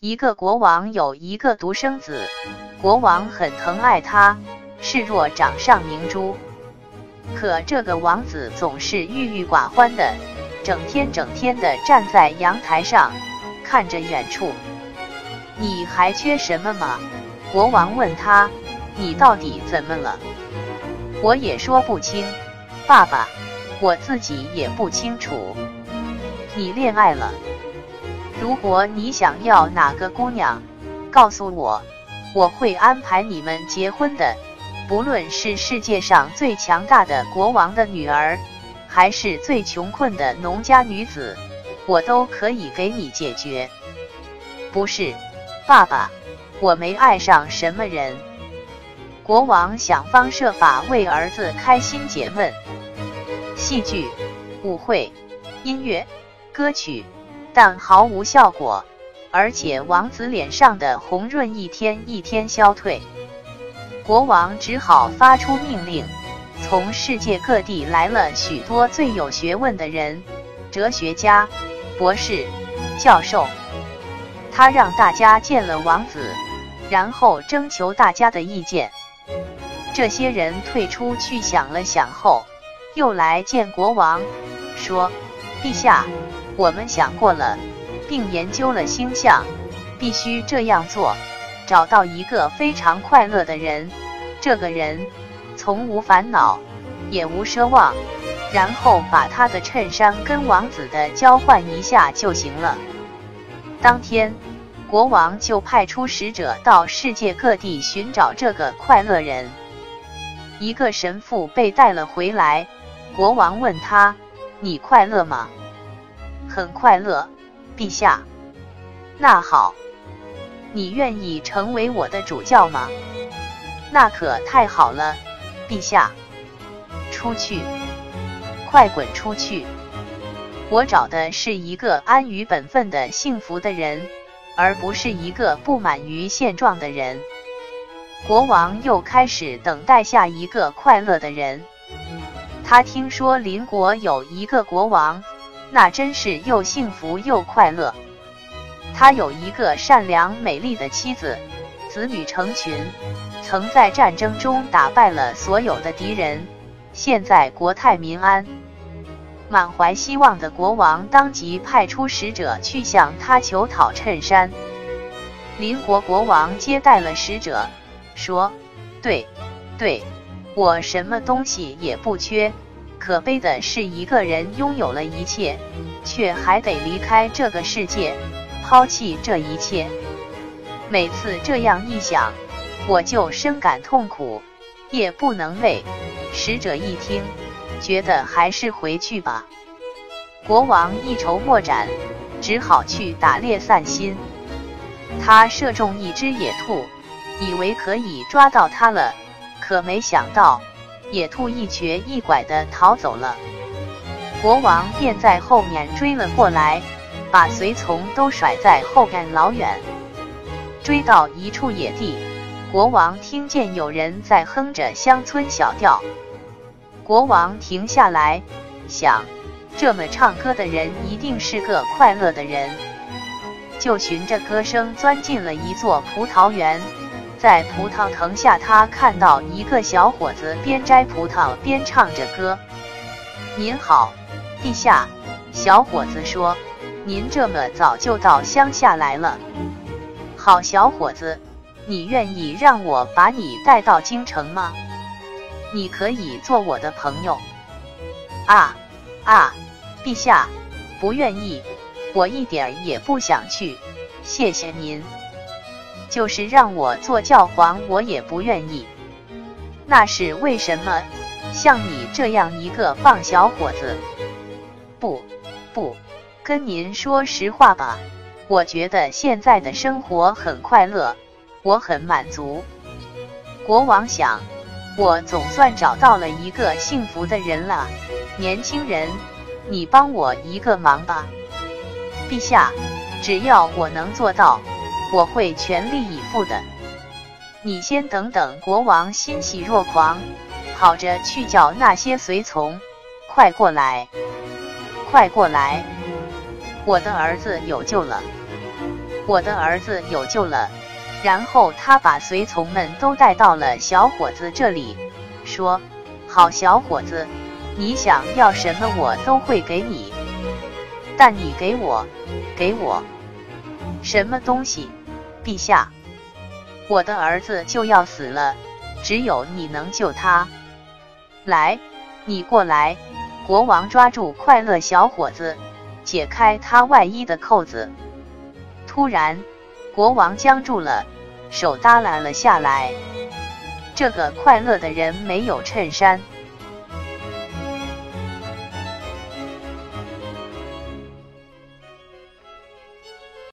一个国王有一个独生子，国王很疼爱他，视若掌上明珠。可这个王子总是郁郁寡欢的，整天整天的站在阳台上，看着远处。你还缺什么吗？国王问他。你到底怎么了？我也说不清，爸爸，我自己也不清楚。你恋爱了？如果你想要哪个姑娘，告诉我，我会安排你们结婚的。不论是世界上最强大的国王的女儿，还是最穷困的农家女子，我都可以给你解决。不是，爸爸，我没爱上什么人。国王想方设法为儿子开心解闷，戏剧、舞会、音乐、歌曲。但毫无效果，而且王子脸上的红润一天一天消退。国王只好发出命令，从世界各地来了许多最有学问的人，哲学家、博士、教授。他让大家见了王子，然后征求大家的意见。这些人退出去想了想后，又来见国王，说：“陛下。”我们想过了，并研究了星象，必须这样做：找到一个非常快乐的人，这个人从无烦恼，也无奢望，然后把他的衬衫跟王子的交换一下就行了。当天，国王就派出使者到世界各地寻找这个快乐人。一个神父被带了回来，国王问他：“你快乐吗？”很快乐，陛下。那好，你愿意成为我的主教吗？那可太好了，陛下。出去，快滚出去！我找的是一个安于本分的幸福的人，而不是一个不满于现状的人。国王又开始等待下一个快乐的人。他听说邻国有一个国王。那真是又幸福又快乐。他有一个善良美丽的妻子，子女成群，曾在战争中打败了所有的敌人。现在国泰民安。满怀希望的国王当即派出使者去向他求讨衬衫。邻国国王接待了使者，说：“对，对，我什么东西也不缺。”可悲的是，一个人拥有了一切，却还得离开这个世界，抛弃这一切。每次这样一想，我就深感痛苦，夜不能寐。使者一听，觉得还是回去吧。国王一筹莫展，只好去打猎散心。他射中一只野兔，以为可以抓到它了，可没想到。野兔一瘸一拐地逃走了，国王便在后面追了过来，把随从都甩在后边老远。追到一处野地，国王听见有人在哼着乡村小调。国王停下来，想：这么唱歌的人一定是个快乐的人，就循着歌声钻进了一座葡萄园。在葡萄藤下，他看到一个小伙子边摘葡萄边唱着歌。您好，陛下。小伙子说：“您这么早就到乡下来了。”好小伙子，你愿意让我把你带到京城吗？你可以做我的朋友。啊啊，陛下，不愿意，我一点也不想去。谢谢您。就是让我做教皇，我也不愿意。那是为什么？像你这样一个棒小伙子，不，不，跟您说实话吧，我觉得现在的生活很快乐，我很满足。国王想，我总算找到了一个幸福的人了。年轻人，你帮我一个忙吧，陛下，只要我能做到。我会全力以赴的。你先等等。国王欣喜若狂，跑着去叫那些随从：“快过来，快过来！我的儿子有救了！”我的儿子有救了。然后他把随从们都带到了小伙子这里，说：“好小伙子，你想要什么我都会给你，但你给我，给我什么东西？陛下，我的儿子就要死了，只有你能救他。来，你过来。”国王抓住快乐小伙子，解开他外衣的扣子。突然，国王僵住了，手耷拉了下来。这个快乐的人没有衬衫。